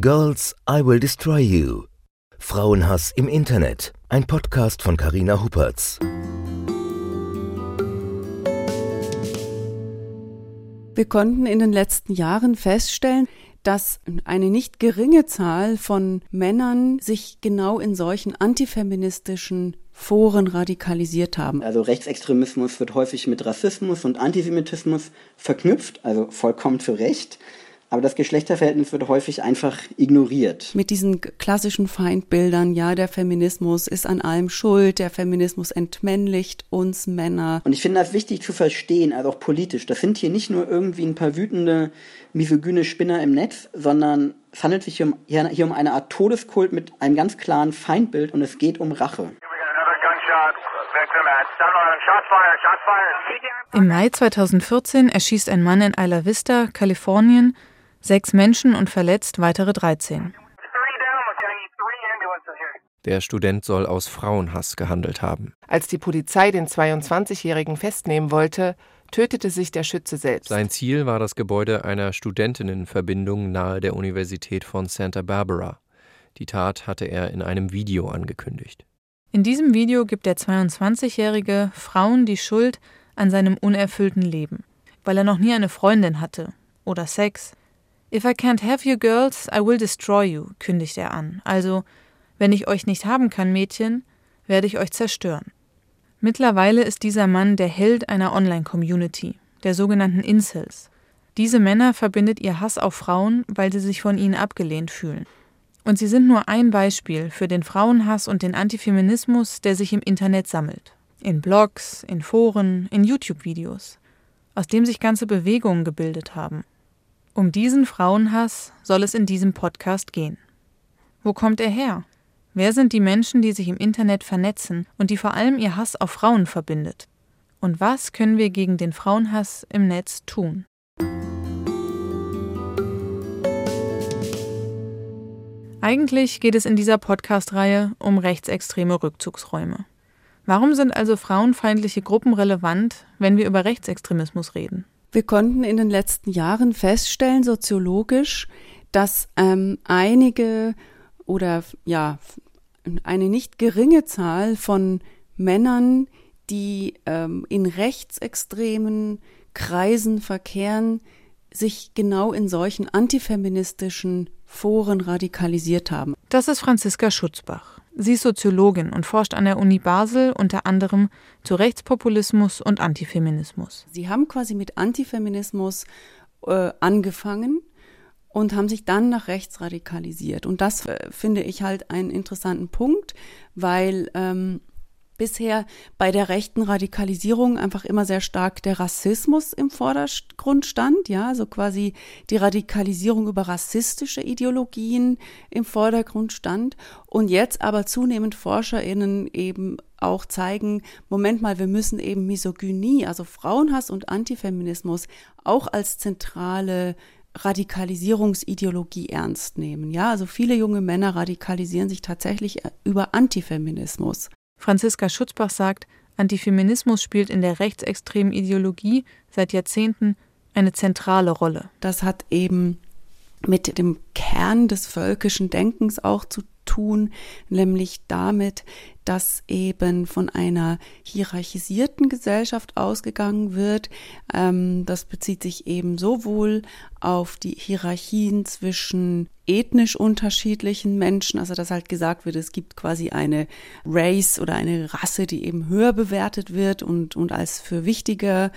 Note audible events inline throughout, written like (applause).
Girls, I Will Destroy You. Frauenhass im Internet. Ein Podcast von Carina Huppertz. Wir konnten in den letzten Jahren feststellen, dass eine nicht geringe Zahl von Männern sich genau in solchen antifeministischen Foren radikalisiert haben. Also Rechtsextremismus wird häufig mit Rassismus und Antisemitismus verknüpft, also vollkommen zu Recht. Aber das Geschlechterverhältnis wird häufig einfach ignoriert. Mit diesen klassischen Feindbildern, ja, der Feminismus ist an allem schuld, der Feminismus entmännlicht uns Männer. Und ich finde das wichtig zu verstehen, also auch politisch. Das sind hier nicht nur irgendwie ein paar wütende, misogyne Spinner im Netz, sondern es handelt sich hier um, hier um eine Art Todeskult mit einem ganz klaren Feindbild und es geht um Rache. Im Mai 2014 erschießt ein Mann in Isla Vista, Kalifornien, sechs Menschen und verletzt weitere 13. Der Student soll aus Frauenhass gehandelt haben. Als die Polizei den 22-Jährigen festnehmen wollte, tötete sich der Schütze selbst. Sein Ziel war das Gebäude einer Studentinnenverbindung nahe der Universität von Santa Barbara. Die Tat hatte er in einem Video angekündigt. In diesem Video gibt der 22-Jährige Frauen die Schuld an seinem unerfüllten Leben, weil er noch nie eine Freundin hatte oder Sex If I can't have you girls, I will destroy you, kündigt er an. Also, wenn ich euch nicht haben kann, Mädchen, werde ich euch zerstören. Mittlerweile ist dieser Mann der Held einer Online-Community, der sogenannten Incels. Diese Männer verbindet ihr Hass auf Frauen, weil sie sich von ihnen abgelehnt fühlen. Und sie sind nur ein Beispiel für den Frauenhass und den Antifeminismus, der sich im Internet sammelt. In Blogs, in Foren, in YouTube-Videos, aus dem sich ganze Bewegungen gebildet haben. Um diesen Frauenhass soll es in diesem Podcast gehen. Wo kommt er her? Wer sind die Menschen, die sich im Internet vernetzen und die vor allem ihr Hass auf Frauen verbindet? Und was können wir gegen den Frauenhass im Netz tun? Eigentlich geht es in dieser Podcast-Reihe um rechtsextreme Rückzugsräume. Warum sind also frauenfeindliche Gruppen relevant, wenn wir über Rechtsextremismus reden? Wir konnten in den letzten Jahren feststellen, soziologisch, dass ähm, einige oder ja, eine nicht geringe Zahl von Männern, die ähm, in rechtsextremen Kreisen verkehren, sich genau in solchen antifeministischen Foren radikalisiert haben. Das ist Franziska Schutzbach. Sie ist Soziologin und forscht an der Uni Basel unter anderem zu Rechtspopulismus und Antifeminismus. Sie haben quasi mit Antifeminismus äh, angefangen und haben sich dann nach rechts radikalisiert. Und das äh, finde ich halt einen interessanten Punkt, weil ähm, bisher bei der rechten Radikalisierung einfach immer sehr stark der Rassismus im Vordergrund stand, ja, also quasi die Radikalisierung über rassistische Ideologien im Vordergrund stand und jetzt aber zunehmend ForscherInnen eben auch zeigen, Moment mal, wir müssen eben Misogynie, also Frauenhass und Antifeminismus auch als zentrale Radikalisierungsideologie ernst nehmen. Ja, also viele junge Männer radikalisieren sich tatsächlich über Antifeminismus. Franziska Schutzbach sagt, Antifeminismus spielt in der rechtsextremen Ideologie seit Jahrzehnten eine zentrale Rolle. Das hat eben mit dem Kern des völkischen Denkens auch zu tun, nämlich damit, dass eben von einer hierarchisierten Gesellschaft ausgegangen wird. Ähm, das bezieht sich eben sowohl auf die Hierarchien zwischen ethnisch unterschiedlichen Menschen, also dass halt gesagt wird, es gibt quasi eine Race oder eine Rasse, die eben höher bewertet wird und, und als für wichtiger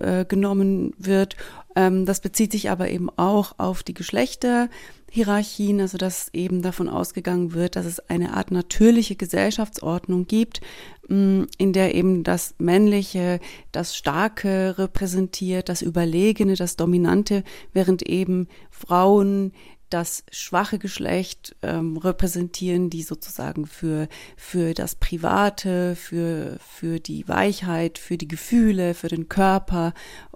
äh, genommen wird. Ähm, das bezieht sich aber eben auch auf die Geschlechter Hierarchien, also dass eben davon ausgegangen wird, dass es eine Art natürliche Gesellschaftsordnung gibt, mm, in der eben das Männliche, das Starke repräsentiert, das Überlegene, das Dominante, während eben Frauen das schwache Geschlecht ähm, repräsentieren, die sozusagen für, für das Private, für, für die Weichheit, für die Gefühle, für den Körper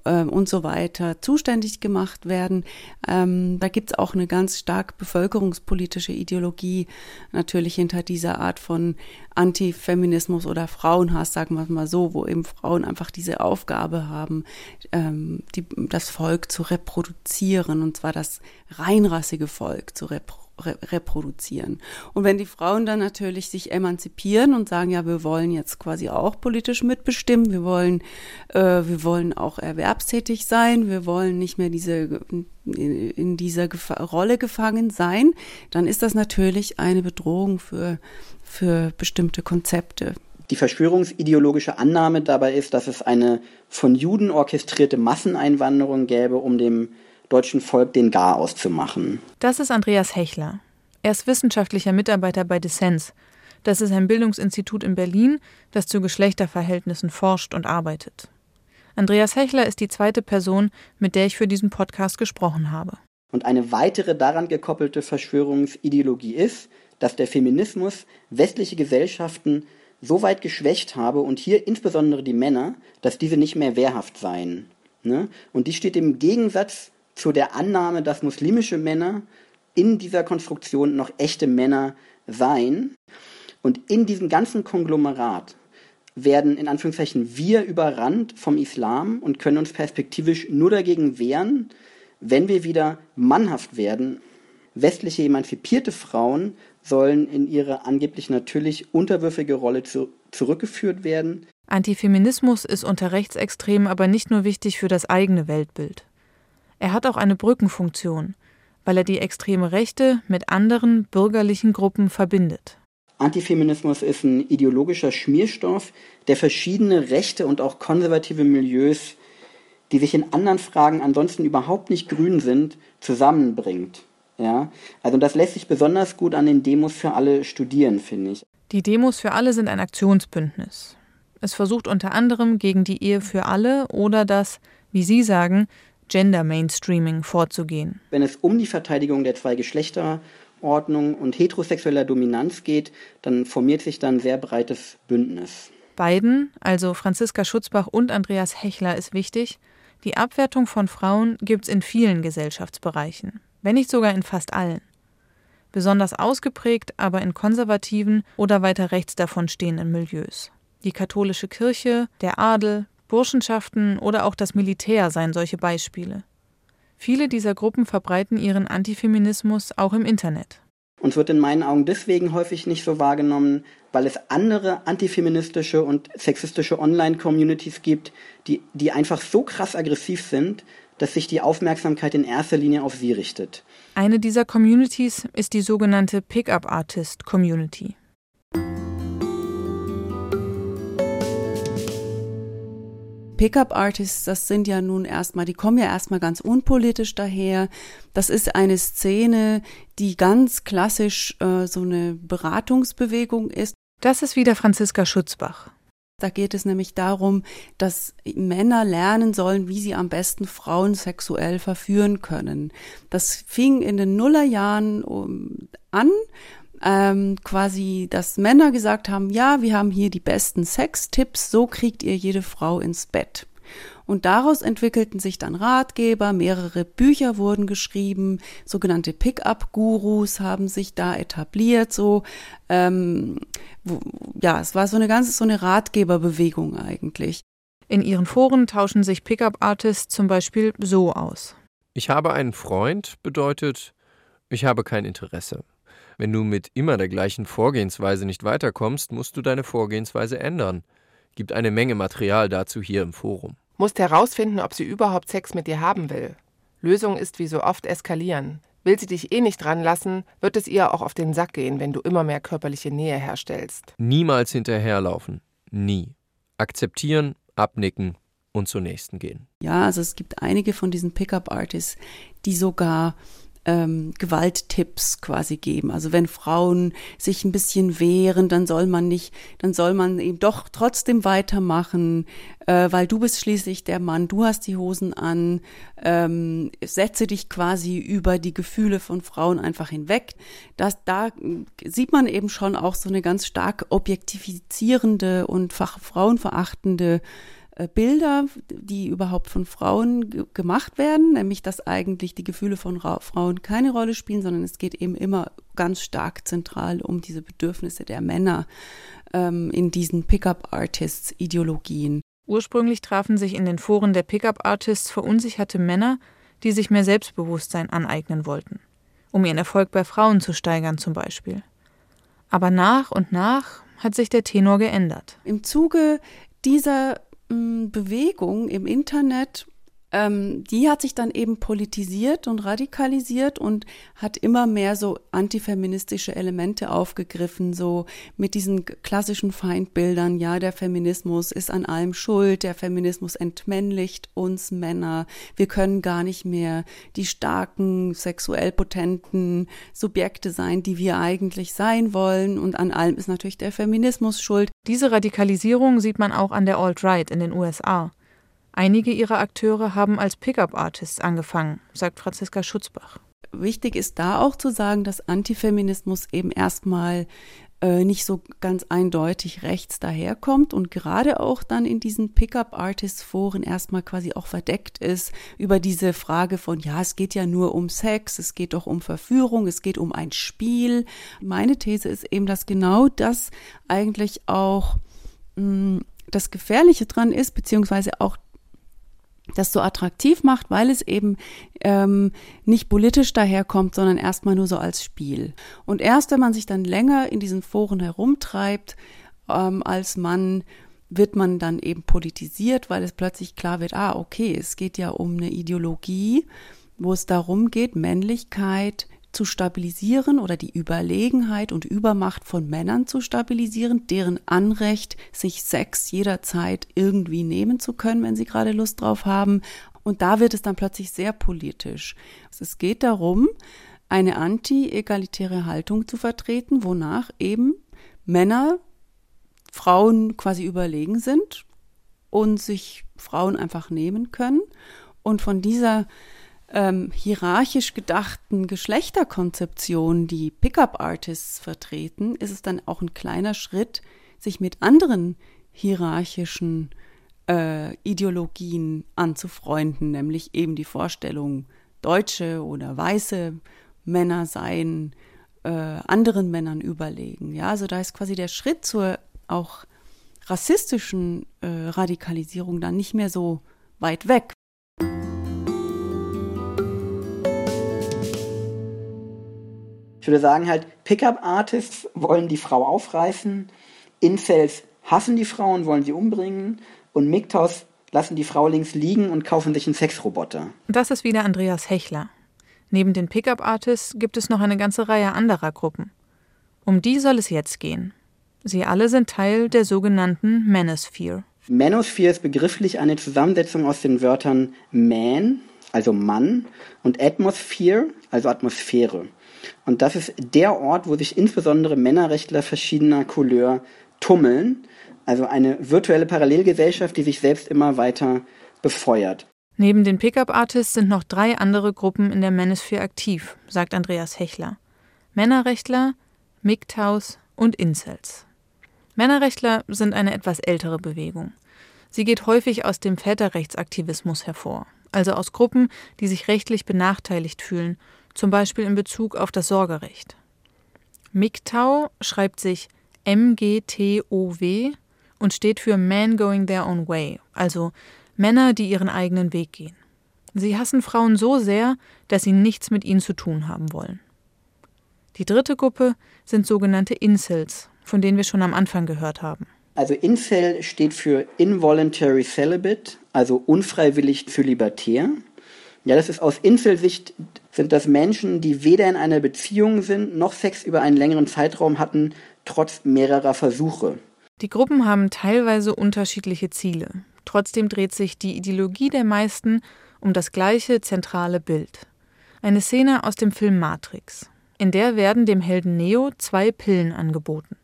äh, und so weiter zuständig gemacht werden. Ähm, da gibt's auch eine ganz stark bevölkerungspolitische Ideologie natürlich hinter dieser Art von Antifeminismus oder Frauenhass, sagen wir es mal so, wo eben Frauen einfach diese Aufgabe haben, ähm, die, das Volk zu reproduzieren, und zwar das reinrassige Volk zu reproduzieren reproduzieren. Und wenn die Frauen dann natürlich sich emanzipieren und sagen, ja, wir wollen jetzt quasi auch politisch mitbestimmen, wir wollen, äh, wir wollen auch erwerbstätig sein, wir wollen nicht mehr diese in dieser Gef Rolle gefangen sein, dann ist das natürlich eine Bedrohung für, für bestimmte Konzepte. Die verschwörungsideologische Annahme dabei ist, dass es eine von Juden orchestrierte Masseneinwanderung gäbe, um dem deutschen Volk den Garaus zu machen. Das ist Andreas Hechler. Er ist wissenschaftlicher Mitarbeiter bei Dissens. Das ist ein Bildungsinstitut in Berlin, das zu Geschlechterverhältnissen forscht und arbeitet. Andreas Hechler ist die zweite Person, mit der ich für diesen Podcast gesprochen habe. Und eine weitere daran gekoppelte Verschwörungsideologie ist, dass der Feminismus westliche Gesellschaften so weit geschwächt habe und hier insbesondere die Männer, dass diese nicht mehr wehrhaft seien. Ne? Und die steht im Gegensatz zu der Annahme, dass muslimische Männer in dieser Konstruktion noch echte Männer seien. Und in diesem ganzen Konglomerat werden in Anführungszeichen wir überrannt vom Islam und können uns perspektivisch nur dagegen wehren, wenn wir wieder mannhaft werden. Westliche emanzipierte Frauen sollen in ihre angeblich natürlich unterwürfige Rolle zu, zurückgeführt werden. Antifeminismus ist unter Rechtsextremen aber nicht nur wichtig für das eigene Weltbild. Er hat auch eine Brückenfunktion, weil er die extreme Rechte mit anderen bürgerlichen Gruppen verbindet. Antifeminismus ist ein ideologischer Schmierstoff, der verschiedene rechte und auch konservative Milieus, die sich in anderen Fragen ansonsten überhaupt nicht grün sind, zusammenbringt. Ja, also das lässt sich besonders gut an den Demos für alle studieren, finde ich. Die Demos für alle sind ein Aktionsbündnis. Es versucht unter anderem gegen die Ehe für alle oder das, wie Sie sagen, Gender Mainstreaming vorzugehen. Wenn es um die Verteidigung der zwei Geschlechterordnung und heterosexueller Dominanz geht, dann formiert sich dann ein sehr breites Bündnis. Beiden, also Franziska Schutzbach und Andreas Hechler, ist wichtig, die Abwertung von Frauen gibt es in vielen Gesellschaftsbereichen, wenn nicht sogar in fast allen. Besonders ausgeprägt aber in konservativen oder weiter rechts davon stehenden Milieus. Die katholische Kirche, der Adel, Burschenschaften oder auch das Militär seien solche Beispiele. Viele dieser Gruppen verbreiten ihren Antifeminismus auch im Internet. Und wird in meinen Augen deswegen häufig nicht so wahrgenommen, weil es andere antifeministische und sexistische Online-Communities gibt, die, die einfach so krass aggressiv sind, dass sich die Aufmerksamkeit in erster Linie auf sie richtet. Eine dieser Communities ist die sogenannte Pickup Artist Community. Pickup-Artists, das sind ja nun erstmal, die kommen ja erstmal ganz unpolitisch daher. Das ist eine Szene, die ganz klassisch äh, so eine Beratungsbewegung ist. Das ist wieder Franziska Schutzbach. Da geht es nämlich darum, dass Männer lernen sollen, wie sie am besten Frauen sexuell verführen können. Das fing in den Nullerjahren an ähm, quasi, dass Männer gesagt haben, ja, wir haben hier die besten Sextipps, so kriegt ihr jede Frau ins Bett. Und daraus entwickelten sich dann Ratgeber, mehrere Bücher wurden geschrieben, sogenannte Pickup-Gurus haben sich da etabliert, so ähm, wo, ja, es war so eine ganze so eine Ratgeberbewegung eigentlich. In ihren Foren tauschen sich Pickup-Artists zum Beispiel so aus. Ich habe einen Freund bedeutet, ich habe kein Interesse. Wenn du mit immer der gleichen Vorgehensweise nicht weiterkommst, musst du deine Vorgehensweise ändern. Gibt eine Menge Material dazu hier im Forum. Musst herausfinden, ob sie überhaupt Sex mit dir haben will. Lösung ist wie so oft eskalieren. Will sie dich eh nicht dran lassen, wird es ihr auch auf den Sack gehen, wenn du immer mehr körperliche Nähe herstellst. Niemals hinterherlaufen. Nie. Akzeptieren, abnicken und zur nächsten gehen. Ja, also es gibt einige von diesen Pickup-Artists, die sogar ähm, Gewalttipps quasi geben. Also wenn Frauen sich ein bisschen wehren, dann soll man nicht, dann soll man eben doch trotzdem weitermachen, äh, weil du bist schließlich der Mann, du hast die Hosen an, ähm, setze dich quasi über die Gefühle von Frauen einfach hinweg. Das, da sieht man eben schon auch so eine ganz stark objektifizierende und frauenverachtende Bilder, die überhaupt von Frauen gemacht werden, nämlich dass eigentlich die Gefühle von Ra Frauen keine Rolle spielen, sondern es geht eben immer ganz stark zentral um diese Bedürfnisse der Männer ähm, in diesen Pickup-Artists-Ideologien. Ursprünglich trafen sich in den Foren der Pickup-Artists verunsicherte Männer, die sich mehr Selbstbewusstsein aneignen wollten, um ihren Erfolg bei Frauen zu steigern zum Beispiel. Aber nach und nach hat sich der Tenor geändert. Im Zuge dieser Bewegung im Internet ähm, die hat sich dann eben politisiert und radikalisiert und hat immer mehr so antifeministische Elemente aufgegriffen, so mit diesen klassischen Feindbildern, ja, der Feminismus ist an allem schuld, der Feminismus entmännlicht uns Männer, wir können gar nicht mehr die starken, sexuell potenten Subjekte sein, die wir eigentlich sein wollen und an allem ist natürlich der Feminismus schuld. Diese Radikalisierung sieht man auch an der Alt-Right in den USA. Einige ihrer Akteure haben als Pickup-Artists angefangen, sagt Franziska Schutzbach. Wichtig ist da auch zu sagen, dass Antifeminismus eben erstmal äh, nicht so ganz eindeutig rechts daherkommt und gerade auch dann in diesen Pickup-Artist-Foren erstmal quasi auch verdeckt ist über diese Frage von, ja, es geht ja nur um Sex, es geht doch um Verführung, es geht um ein Spiel. Meine These ist eben, dass genau das eigentlich auch mh, mm, das Gefährliche dran ist, beziehungsweise auch das so attraktiv macht, weil es eben ähm, nicht politisch daherkommt, sondern erstmal nur so als Spiel. Und erst wenn man sich dann länger in diesen Foren herumtreibt, ähm, als Mann, wird man dann eben politisiert, weil es plötzlich klar wird, ah, okay, es geht ja um eine Ideologie, wo es darum geht, Männlichkeit zu stabilisieren oder die Überlegenheit und Übermacht von Männern zu stabilisieren, deren Anrecht, sich Sex jederzeit irgendwie nehmen zu können, wenn sie gerade Lust drauf haben. Und da wird es dann plötzlich sehr politisch. Es geht darum, eine anti-egalitäre Haltung zu vertreten, wonach eben Männer Frauen quasi überlegen sind und sich Frauen einfach nehmen können. Und von dieser ähm, hierarchisch gedachten Geschlechterkonzeption, die Pickup-Artists vertreten, ist es dann auch ein kleiner Schritt, sich mit anderen hierarchischen äh, Ideologien anzufreunden, nämlich eben die Vorstellung, deutsche oder weiße Männer seien äh, anderen Männern überlegen. Ja, also da ist quasi der Schritt zur auch rassistischen äh, Radikalisierung dann nicht mehr so weit weg. Ich würde sagen halt, Pickup-Artists wollen die Frau aufreißen, Incels hassen die Frauen, wollen sie umbringen und MGTOWs lassen die Frau links liegen und kaufen sich einen Sexroboter. Das ist wieder Andreas Hechler. Neben den Pickup-Artists gibt es noch eine ganze Reihe anderer Gruppen. Um die soll es jetzt gehen. Sie alle sind Teil der sogenannten Manosphere. Manosphere ist begrifflich eine Zusammensetzung aus den Wörtern Man, also Mann, und Atmosphere, also Atmosphäre. Und das ist der Ort, wo sich insbesondere Männerrechtler verschiedener Couleur tummeln. Also eine virtuelle Parallelgesellschaft, die sich selbst immer weiter befeuert. Neben den Pickup-Artists sind noch drei andere Gruppen in der Manosphere aktiv, sagt Andreas Hechler. Männerrechtler, MGTOWs und Incels. Männerrechtler sind eine etwas ältere Bewegung. Sie geht häufig aus dem Väterrechtsaktivismus hervor, also aus Gruppen, die sich rechtlich benachteiligt fühlen zum Beispiel in Bezug auf das Sorgerecht. MGTOW schreibt sich MGTOW und steht für Men Going Their Own Way, also Männer, die ihren eigenen Weg gehen. Sie hassen Frauen so sehr, dass sie nichts mit ihnen zu tun haben wollen. Die dritte Gruppe sind sogenannte Incels, von denen wir schon am Anfang gehört haben. Also Incel steht für Involuntary Celibate, also unfreiwillig für libertär. Ja, das ist aus Inselsicht sind das Menschen, die weder in einer Beziehung sind, noch Sex über einen längeren Zeitraum hatten, trotz mehrerer Versuche. Die Gruppen haben teilweise unterschiedliche Ziele. Trotzdem dreht sich die Ideologie der meisten um das gleiche zentrale Bild. Eine Szene aus dem Film Matrix. In der werden dem Helden Neo zwei Pillen angeboten.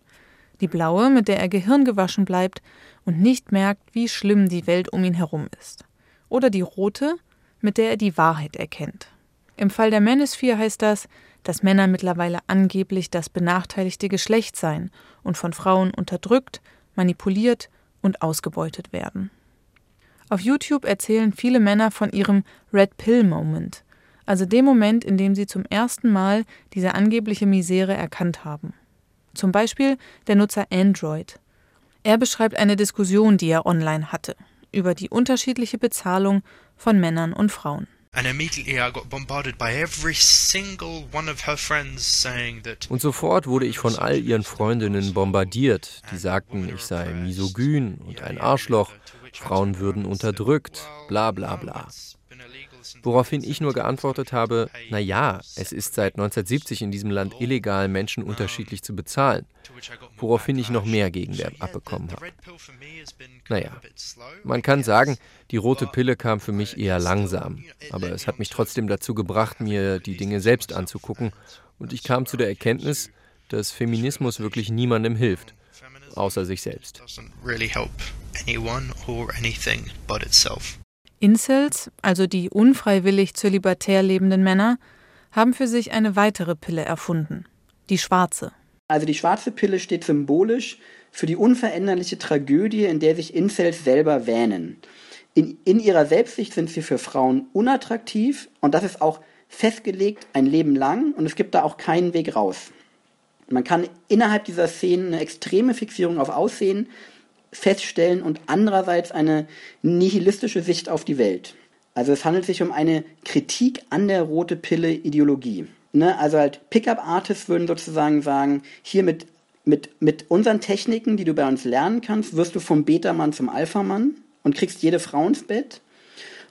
Die blaue, mit der er gehirngewaschen bleibt und nicht merkt, wie schlimm die Welt um ihn herum ist. Oder die rote, mit der er die Wahrheit erkennt. Im Fall der Manosphere heißt das, dass Männer mittlerweile angeblich das benachteiligte Geschlecht seien und von Frauen unterdrückt, manipuliert und ausgebeutet werden. Auf YouTube erzählen viele Männer von ihrem Red Pill Moment, also dem Moment, in dem sie zum ersten Mal diese angebliche Misere erkannt haben. Zum Beispiel der Nutzer Android. Er beschreibt eine Diskussion, die er online hatte, über die unterschiedliche Bezahlung von Männern und Frauen. Und sofort wurde ich von all ihren Freundinnen bombardiert, die sagten, ich sei misogyn und ein Arschloch, Frauen würden unterdrückt, bla bla bla. Woraufhin ich nur geantwortet habe, na ja, es ist seit 1970 in diesem Land illegal, Menschen unterschiedlich zu bezahlen. Woraufhin ich noch mehr Gegenwehr abbekommen habe. Naja, man kann sagen, die rote Pille kam für mich eher langsam, aber es hat mich trotzdem dazu gebracht, mir die Dinge selbst anzugucken und ich kam zu der Erkenntnis, dass Feminismus wirklich niemandem hilft, außer sich selbst. Incels, also die unfreiwillig zölibatär lebenden Männer, haben für sich eine weitere Pille erfunden, die schwarze. Also die schwarze Pille steht symbolisch für die unveränderliche Tragödie, in der sich Incels selber wähnen. In, in ihrer Selbstsicht sind sie für Frauen unattraktiv und das ist auch festgelegt ein Leben lang und es gibt da auch keinen Weg raus. Man kann innerhalb dieser Szenen eine extreme Fixierung auf Aussehen feststellen und andererseits eine nihilistische Sicht auf die Welt. Also es handelt sich um eine Kritik an der rote Pille Ideologie. Ne? Also halt Pickup-Artists würden sozusagen sagen, hier mit, mit, mit unseren Techniken, die du bei uns lernen kannst, wirst du vom Beta-Mann zum Alpha-Mann und kriegst jede Frau ins Bett.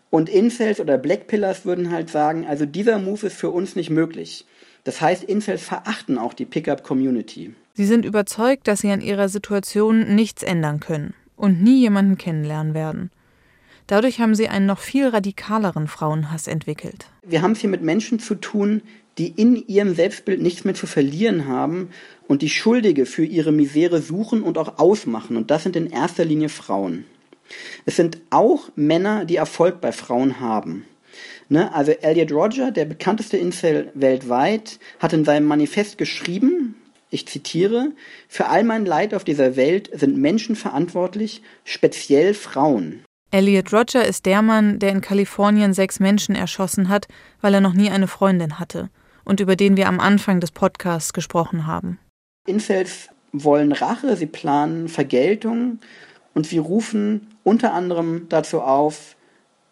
Und Incels oder Blackpillers würden halt sagen, also dieser Move ist für uns nicht möglich. Das heißt, Incels verachten auch die Pickup-Community. Sie sind überzeugt, dass sie an ihrer Situation nichts ändern können und nie jemanden kennenlernen werden. Dadurch haben sie einen noch viel radikaleren Frauenhass entwickelt. Wir haben es hier mit Menschen zu tun, die in ihrem Selbstbild nichts mehr zu verlieren haben und die Schuldige für ihre Misere suchen und auch ausmachen. Und das sind in erster Linie Frauen. Es sind auch Männer, die Erfolg bei Frauen haben. Ne? Also Elliot Roger, der bekannteste Incel weltweit, hat in seinem Manifest geschrieben, ich zitiere, für all mein Leid auf dieser Welt sind Menschen verantwortlich, speziell Frauen. Elliot Roger ist der Mann, der in Kalifornien sechs Menschen erschossen hat, weil er noch nie eine Freundin hatte und über den wir am Anfang des Podcasts gesprochen haben. Incels wollen Rache, sie planen Vergeltung und sie rufen unter anderem dazu auf,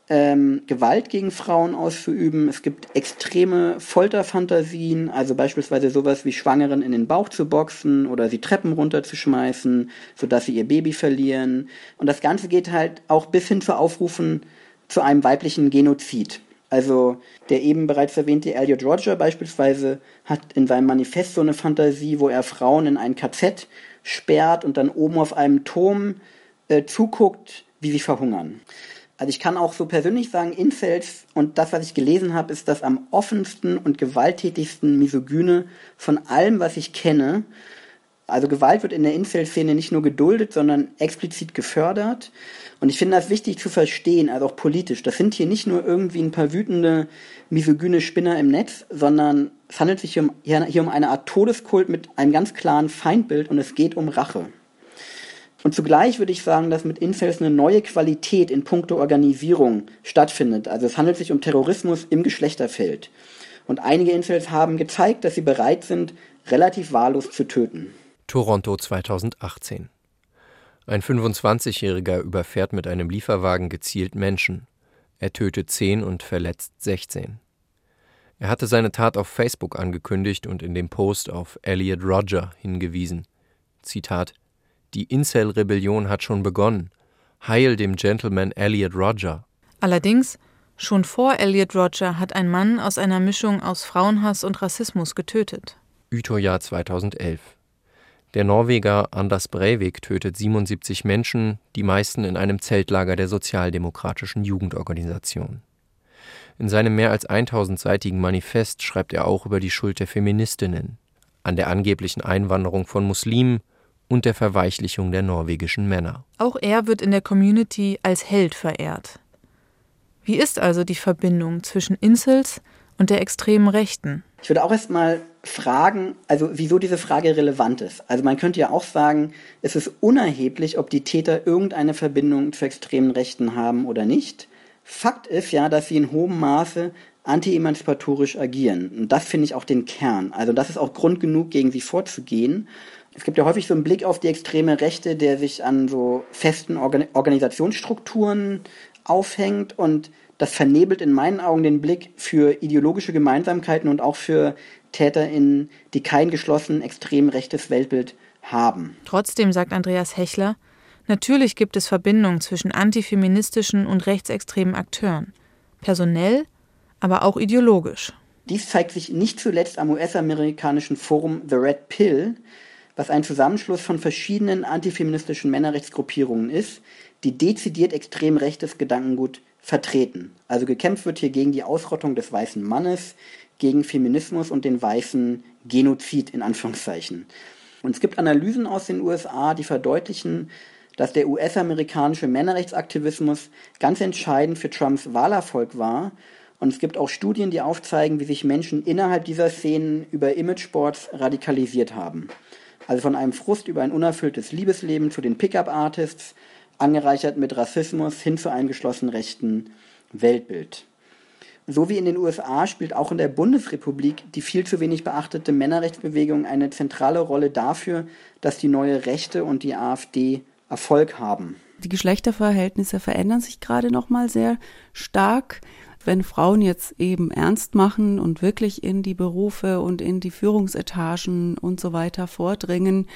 ähm, Gewalt gegen Frauen auszuüben. Es gibt extreme Folterfantasien, also beispielsweise sowas wie Schwangeren in den Bauch zu boxen oder sie Treppen runterzuschmeißen, sodass sie ihr Baby verlieren. Und das Ganze geht halt auch bis hin zu Aufrufen zu einem weiblichen Genozid. Also der eben bereits erwähnte Elliot Roger beispielsweise hat in seinem Manifest so eine Fantasie, wo er Frauen in ein KZ sperrt und dann oben auf einem Turm äh, zuguckt, wie sie verhungern. Also ich kann auch so persönlich sagen, Incels und das, was ich gelesen habe, ist das am offensten und gewalttätigsten Misogyne von allem, was ich kenne. Also Gewalt wird in der Incel-Szene nicht nur geduldet, sondern explizit gefördert. Und ich finde das wichtig zu verstehen, also auch politisch. Das sind hier nicht nur irgendwie ein paar wütende, misogyne Spinner im Netz, sondern es handelt sich hier um, hier um eine Art Todeskult mit einem ganz klaren Feindbild und es geht um Rache. Und zugleich würde ich sagen, dass mit Incels eine neue Qualität in puncto Organisierung stattfindet. Also es handelt sich um Terrorismus im Geschlechterfeld. Und einige Incels haben gezeigt, dass sie bereit sind, relativ wahllos zu töten. Toronto 2018. Ein 25-Jähriger überfährt mit einem Lieferwagen gezielt Menschen. Er tötet 10 und verletzt 16. Er hatte seine Tat auf Facebook angekündigt und in dem Post auf Elliot Roger hingewiesen. Zitat die Incel-Rebellion hat schon begonnen. Heil dem Gentleman Elliot Roger. Allerdings, schon vor Elliot Roger hat ein Mann aus einer Mischung aus Frauenhass und Rassismus getötet. Uto-Jahr 2011. Der Norweger Anders Breivik tötet 77 Menschen, die meisten in einem Zeltlager der sozialdemokratischen Jugendorganisation. In seinem mehr als 1000-seitigen Manifest schreibt er auch über die Schuld der Feministinnen, an der angeblichen Einwanderung von Muslimen und der Verweichlichung der norwegischen Männer. Auch er wird in der Community als Held verehrt. Wie ist also die Verbindung zwischen Incels und der extremen Rechten? Ich würde auch erstmal fragen, also wieso diese Frage relevant ist. Also man könnte ja auch sagen, es ist unerheblich, ob die Täter irgendeine Verbindung zu extremen Rechten haben oder nicht. Fakt ist ja, dass sie in hohem Maße anti-emanzipatorisch agieren. Und das finde ich auch den Kern. Also das ist auch Grund genug, gegen sie vorzugehen. Es gibt ja häufig so einen Blick auf die extreme Rechte, der sich an so festen Organ Organisationsstrukturen aufhängt und das vernebelt in meinen Augen den Blick für ideologische Gemeinsamkeiten und auch für TäterInnen, die kein geschlossen extrem rechtes Weltbild haben. Trotzdem sagt Andreas Hechler, natürlich gibt es Verbindungen zwischen antifeministischen und rechtsextremen Akteuren. Personell, aber auch ideologisch. Dies zeigt sich nicht zuletzt am US-amerikanischen Forum The Red Pill, was ein Zusammenschluss von verschiedenen antifeministischen Männerrechtsgruppierungen ist, die dezidiert extrem rechtes Gedankengut vertreten. Also gekämpft wird hier gegen die Ausrottung des weißen Mannes, gegen Feminismus und den weißen Genozid in Anführungszeichen. Und es gibt Analysen aus den USA, die verdeutlichen, dass der US-amerikanische Männerrechtsaktivismus ganz entscheidend für Trumps Wahlerfolg war. Und es gibt auch Studien, die aufzeigen, wie sich Menschen innerhalb dieser Szenen über Imageboards radikalisiert haben. Also von einem Frust über ein unerfülltes Liebesleben zu den Pickup-Artists, angereichert mit Rassismus hin zu einem geschlossen rechten Weltbild. So wie in den USA spielt auch in der Bundesrepublik die viel zu wenig beachtete Männerrechtsbewegung eine zentrale Rolle dafür, dass die neue Rechte und die AfD Erfolg haben. Die Geschlechterverhältnisse verändern sich gerade noch mal sehr stark. Wenn Frauen jetzt eben ernst machen und wirklich in die Berufe und in die Führungsetagen und so weiter vordringen,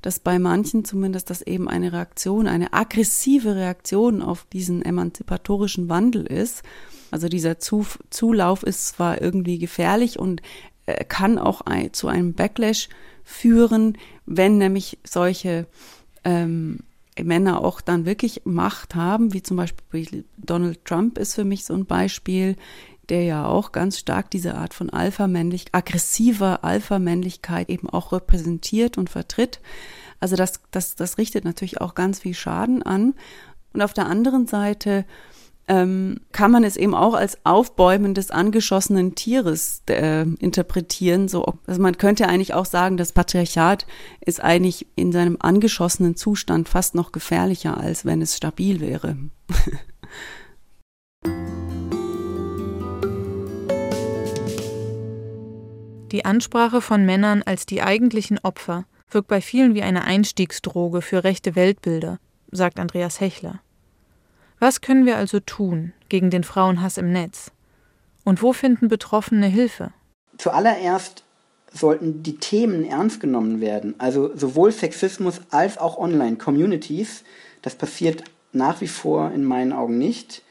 dass bei manchen zumindest das eben eine Reaktion, eine aggressive Reaktion auf diesen emanzipatorischen Wandel ist. Also dieser Zulauf ist zwar irgendwie gefährlich und äh, kann auch zu einem Backlash führen, wenn nämlich solche ähm, Männer auch dann wirklich Macht haben, wie zum Beispiel Donald Trump ist für mich so ein Beispiel, der ja auch ganz stark diese Art von Alpha-Männlichkeit, aggressiver Alpha-Männlichkeit eben auch repräsentiert und vertritt. Also das, das, das richtet natürlich auch ganz viel Schaden an. Und auf der anderen Seite ähm, kann man es eben auch als Aufbäumen des angeschossenen Tieres äh, interpretieren. So, also man könnte eigentlich auch sagen, das Patriarchat ist eigentlich in seinem angeschossenen Zustand fast noch gefährlicher, als wenn es stabil wäre. (laughs) Die Ansprache von Männern als die eigentlichen Opfer wirkt bei vielen wie eine Einstiegsdroge für rechte Weltbilder, sagt Andreas Hechler. Was können wir also tun gegen den Frauenhass im Netz? Und wo finden Betroffene Hilfe? Zuallererst sollten die Themen ernst genommen werden. Also sowohl Sexismus als auch Online-Communities. Das passiert nach wie vor in meinen Augen nicht.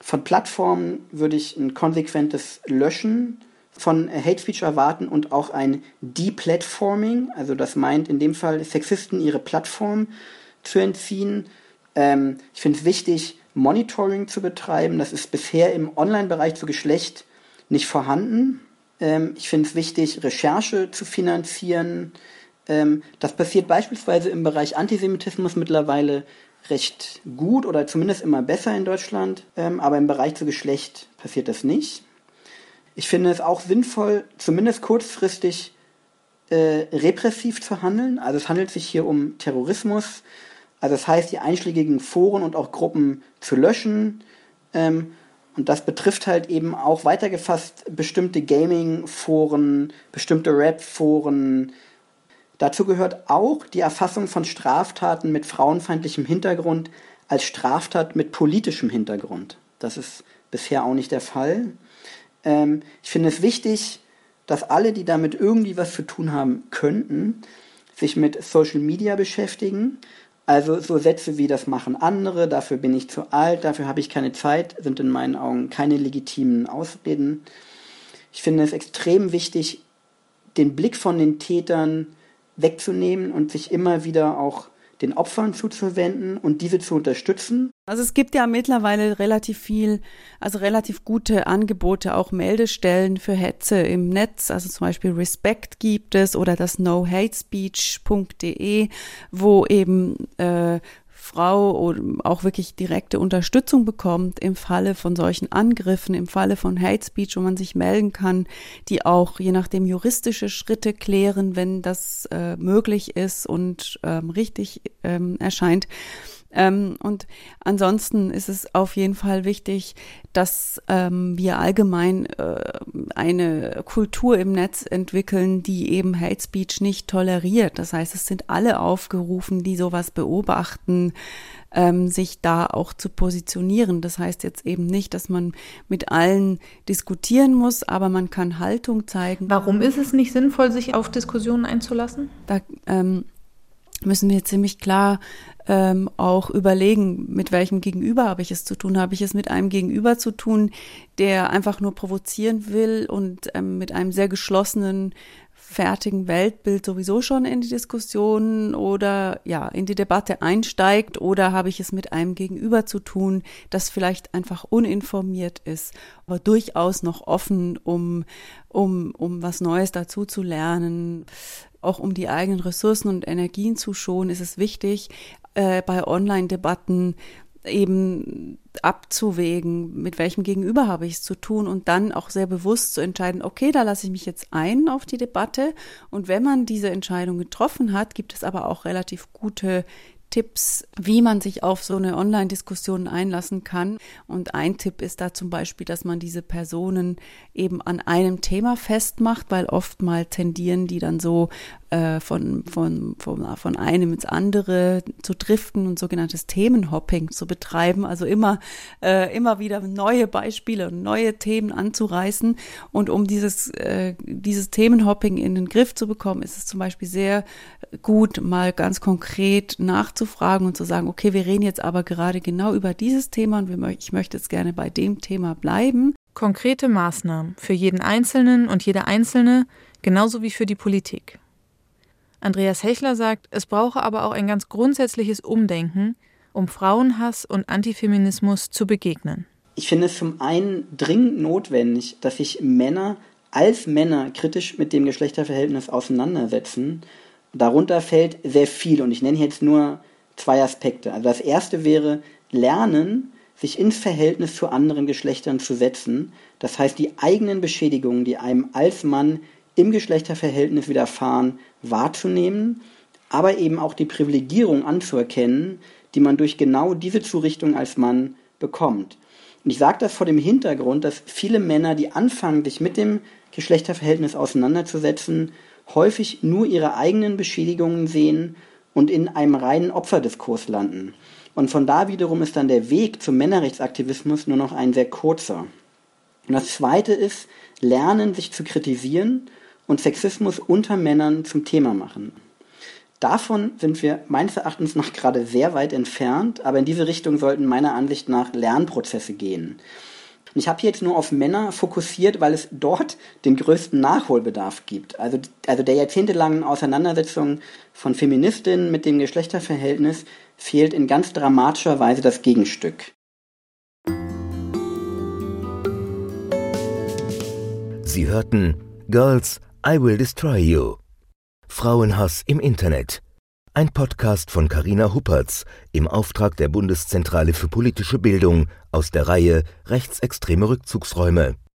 Von Plattformen würde ich ein konsequentes Löschen von Hate Speech erwarten und auch ein Deplatforming, also das meint in dem Fall Sexisten ihre Plattform zu entziehen. Ähm, ich finde es wichtig, Monitoring zu betreiben. Das ist bisher im Online-Bereich zu Geschlecht nicht vorhanden. Ähm, ich finde es wichtig, Recherche zu finanzieren. Ähm, das passiert beispielsweise im Bereich Antisemitismus mittlerweile recht gut oder zumindest immer besser in Deutschland, ähm, aber im Bereich zu Geschlecht passiert das nicht. Ich finde es auch sinnvoll, zumindest kurzfristig äh, repressiv zu handeln. Also es handelt sich hier um Terrorismus. Also das heißt, die einschlägigen Foren und auch Gruppen zu löschen. Ähm, und das betrifft halt eben auch weitergefasst bestimmte Gaming-Foren, bestimmte Rap-Foren. Dazu gehört auch die Erfassung von Straftaten mit frauenfeindlichem Hintergrund als Straftat mit politischem Hintergrund. Das ist bisher auch nicht der Fall. Ähm, ich finde es wichtig, dass alle, die damit irgendwie was zu tun haben könnten, sich mit Social Media beschäftigen. Also so Sätze wie das machen andere, dafür bin ich zu alt, dafür habe ich keine Zeit, sind in meinen Augen keine legitimen Ausreden. Ich finde es extrem wichtig, den Blick von den Tätern wegzunehmen und sich immer wieder auch den Opfern zuzuwenden und diese zu unterstützen. Also es gibt ja mittlerweile relativ viel, also relativ gute Angebote, auch Meldestellen für Hetze im Netz. Also zum Beispiel Respect gibt es oder das nohatespeech.de, wo eben äh, Frau auch wirklich direkte Unterstützung bekommt im Falle von solchen Angriffen, im Falle von Hate Speech, wo man sich melden kann, die auch je nachdem juristische Schritte klären, wenn das äh, möglich ist und ähm, richtig ähm, erscheint. Ähm, und ansonsten ist es auf jeden Fall wichtig, dass ähm, wir allgemein äh, eine Kultur im Netz entwickeln, die eben Hate Speech nicht toleriert. Das heißt, es sind alle aufgerufen, die sowas beobachten, ähm, sich da auch zu positionieren. Das heißt jetzt eben nicht, dass man mit allen diskutieren muss, aber man kann Haltung zeigen. Warum ist es nicht sinnvoll, sich auf Diskussionen einzulassen? Da ähm, müssen wir ziemlich klar ähm, auch überlegen, mit welchem Gegenüber habe ich es zu tun. Habe ich es mit einem Gegenüber zu tun, der einfach nur provozieren will und ähm, mit einem sehr geschlossenen, fertigen Weltbild sowieso schon in die Diskussion oder ja, in die Debatte einsteigt oder habe ich es mit einem Gegenüber zu tun, das vielleicht einfach uninformiert ist, aber durchaus noch offen, um, um, um was Neues dazu zu lernen, auch um die eigenen Ressourcen und Energien zu schonen, ist es wichtig, äh, bei Online-Debatten eben abzuwägen, mit welchem Gegenüber habe ich es zu tun und dann auch sehr bewusst zu entscheiden, okay, da lasse ich mich jetzt ein auf die Debatte. Und wenn man diese Entscheidung getroffen hat, gibt es aber auch relativ gute Tipps, wie man sich auf so eine Online-Diskussion einlassen kann. Und ein Tipp ist da zum Beispiel, dass man diese Personen eben an einem Thema festmacht, weil oftmals tendieren die dann so äh, von, von, von, von einem ins andere zu driften und sogenanntes Themenhopping zu betreiben. Also immer, äh, immer wieder neue Beispiele und neue Themen anzureißen. Und um dieses, äh, dieses Themenhopping in den Griff zu bekommen, ist es zum Beispiel sehr gut, mal ganz konkret nachzufragen und zu sagen, okay, wir reden jetzt aber gerade genau über dieses Thema und wir, ich möchte jetzt gerne bei dem Thema bleiben. Konkrete Maßnahmen für jeden Einzelnen und jede Einzelne, genauso wie für die Politik. Andreas Hechler sagt, es brauche aber auch ein ganz grundsätzliches Umdenken, um Frauenhass und Antifeminismus zu begegnen. Ich finde es zum einen dringend notwendig, dass sich Männer als Männer kritisch mit dem Geschlechterverhältnis auseinandersetzen. Darunter fällt sehr viel und ich nenne jetzt nur zwei Aspekte. Also das erste wäre lernen, sich ins Verhältnis zu anderen Geschlechtern zu setzen. Das heißt, die eigenen Beschädigungen, die einem als Mann im Geschlechterverhältnis widerfahren, wahrzunehmen, aber eben auch die Privilegierung anzuerkennen, die man durch genau diese Zurichtung als Mann bekommt. Und ich sage das vor dem Hintergrund, dass viele Männer, die anfangen, sich mit dem Geschlechterverhältnis auseinanderzusetzen, häufig nur ihre eigenen Beschädigungen sehen und in einem reinen Opferdiskurs landen. Und von da wiederum ist dann der Weg zum Männerrechtsaktivismus nur noch ein sehr kurzer. Und das Zweite ist, lernen, sich zu kritisieren und Sexismus unter Männern zum Thema machen. Davon sind wir meines Erachtens noch gerade sehr weit entfernt, aber in diese Richtung sollten meiner Ansicht nach Lernprozesse gehen. Und ich habe hier jetzt nur auf Männer fokussiert, weil es dort den größten Nachholbedarf gibt. Also, also der jahrzehntelangen Auseinandersetzung von Feministinnen mit dem Geschlechterverhältnis fehlt in ganz dramatischer Weise das Gegenstück. Sie hörten Girls I Will Destroy You. Frauenhass im Internet. Ein Podcast von Carina Huppertz im Auftrag der Bundeszentrale für politische Bildung aus der Reihe Rechtsextreme Rückzugsräume.